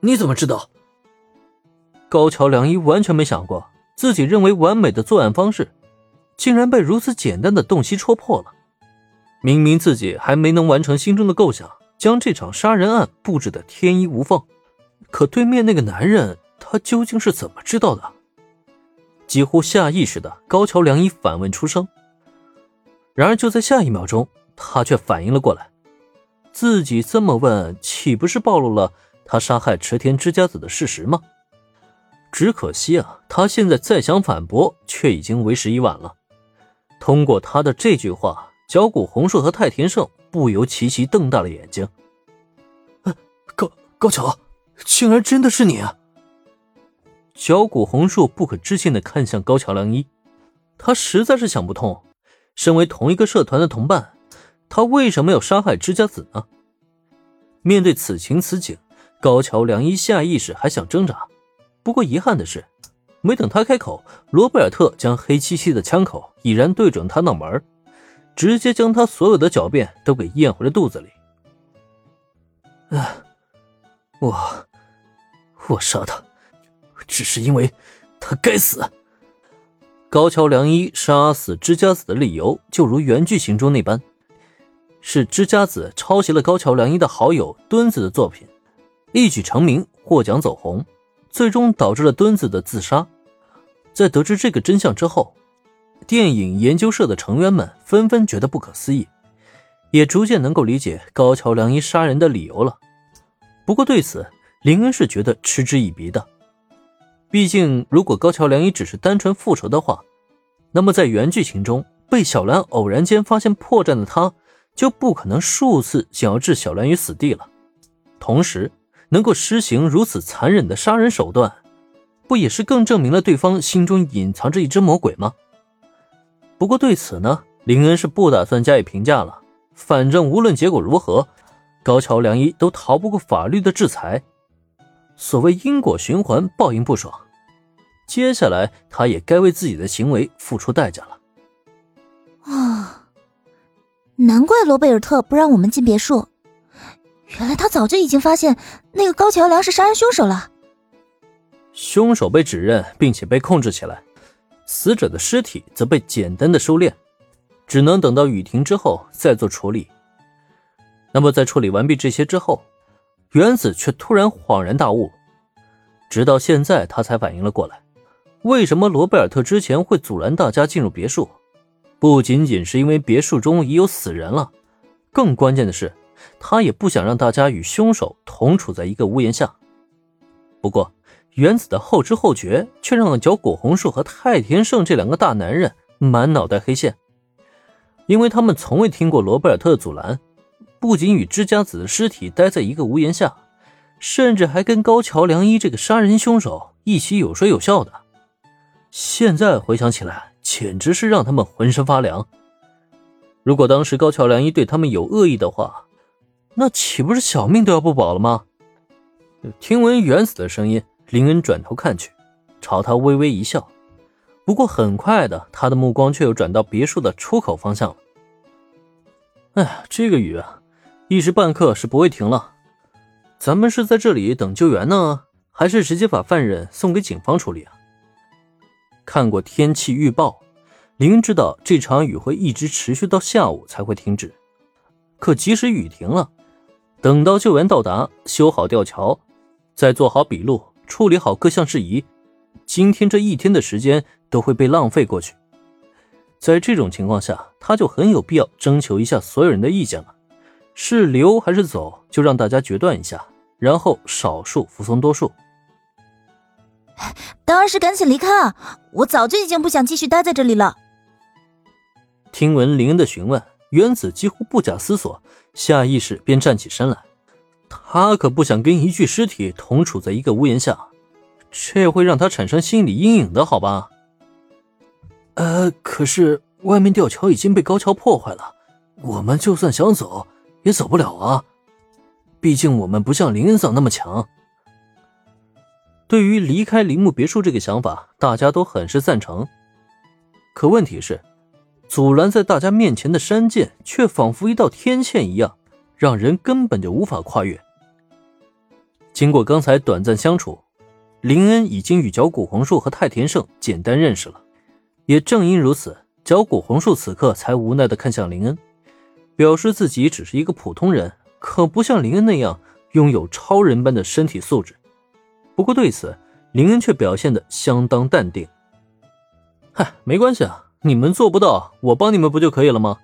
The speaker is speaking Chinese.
你怎么知道？高桥良一完全没想过，自己认为完美的作案方式，竟然被如此简单的洞悉戳破了。明明自己还没能完成心中的构想，将这场杀人案布置的天衣无缝，可对面那个男人，他究竟是怎么知道的？几乎下意识的，高桥良一反问出声。然而就在下一秒钟，他却反应了过来，自己这么问，岂不是暴露了他杀害池田之家子的事实吗？只可惜啊，他现在再想反驳，却已经为时已晚了。通过他的这句话，角谷红树和太田胜不由齐齐瞪大了眼睛。高高桥，竟然真的是你！啊！角谷红树不可置信的看向高桥良一，他实在是想不通，身为同一个社团的同伴，他为什么要杀害之家子呢？面对此情此景，高桥良一下意识还想挣扎。不过遗憾的是，没等他开口，罗贝尔特将黑漆漆的枪口已然对准他脑门，直接将他所有的狡辩都给咽回了肚子里。啊，我，我杀他，只是因为他该死。高桥良一杀死知家子的理由，就如原剧情中那般，是知家子抄袭了高桥良一的好友墩子的作品，一举成名，获奖走红。最终导致了墩子的自杀。在得知这个真相之后，电影研究社的成员们纷纷觉得不可思议，也逐渐能够理解高桥良一杀人的理由了。不过对此，林恩是觉得嗤之以鼻的。毕竟，如果高桥良一只是单纯复仇的话，那么在原剧情中被小兰偶然间发现破绽的他，就不可能数次想要置小兰于死地了。同时，能够施行如此残忍的杀人手段，不也是更证明了对方心中隐藏着一只魔鬼吗？不过对此呢，林恩是不打算加以评价了。反正无论结果如何，高桥良一都逃不过法律的制裁。所谓因果循环，报应不爽，接下来他也该为自己的行为付出代价了。啊，难怪罗贝尔特不让我们进别墅。原来他早就已经发现那个高桥良是杀人凶手了。凶手被指认并且被控制起来，死者的尸体则被简单的收敛，只能等到雨停之后再做处理。那么在处理完毕这些之后，原子却突然恍然大悟，直到现在他才反应了过来，为什么罗贝尔特之前会阻拦大家进入别墅？不仅仅是因为别墅中已有死人了，更关键的是。他也不想让大家与凶手同处在一个屋檐下。不过，原子的后知后觉却让脚果红树和太田胜这两个大男人满脑袋黑线，因为他们从未听过罗贝尔特的阻拦，不仅与知家子的尸体待在一个屋檐下，甚至还跟高桥良一这个杀人凶手一起有说有笑的。现在回想起来，简直是让他们浑身发凉。如果当时高桥良一对他们有恶意的话，那岂不是小命都要不保了吗？听闻原子的声音，林恩转头看去，朝他微微一笑。不过很快的，他的目光却又转到别墅的出口方向了。哎呀，这个雨啊，一时半刻是不会停了。咱们是在这里等救援呢，还是直接把犯人送给警方处理啊？看过天气预报，林知道这场雨会一直持续到下午才会停止。可即使雨停了，等到救援到达，修好吊桥，再做好笔录，处理好各项事宜，今天这一天的时间都会被浪费过去。在这种情况下，他就很有必要征求一下所有人的意见了，是留还是走，就让大家决断一下，然后少数服从多数。当然是赶紧离开啊！我早就已经不想继续待在这里了。听闻林恩的询问。原子几乎不假思索，下意识便站起身来。他可不想跟一具尸体同处在一个屋檐下，这会让他产生心理阴影的，好吧？呃，可是外面吊桥已经被高桥破坏了，我们就算想走也走不了啊！毕竟我们不像林恩桑那么强。对于离开铃木别墅这个想法，大家都很是赞成。可问题是。阻拦在大家面前的山涧，却仿佛一道天堑一样，让人根本就无法跨越。经过刚才短暂相处，林恩已经与角谷红树和太田胜简单认识了。也正因如此，角谷红树此刻才无奈的看向林恩，表示自己只是一个普通人，可不像林恩那样拥有超人般的身体素质。不过对此，林恩却表现的相当淡定。嗨，没关系啊，你们做不到，我帮你们不就可以了吗？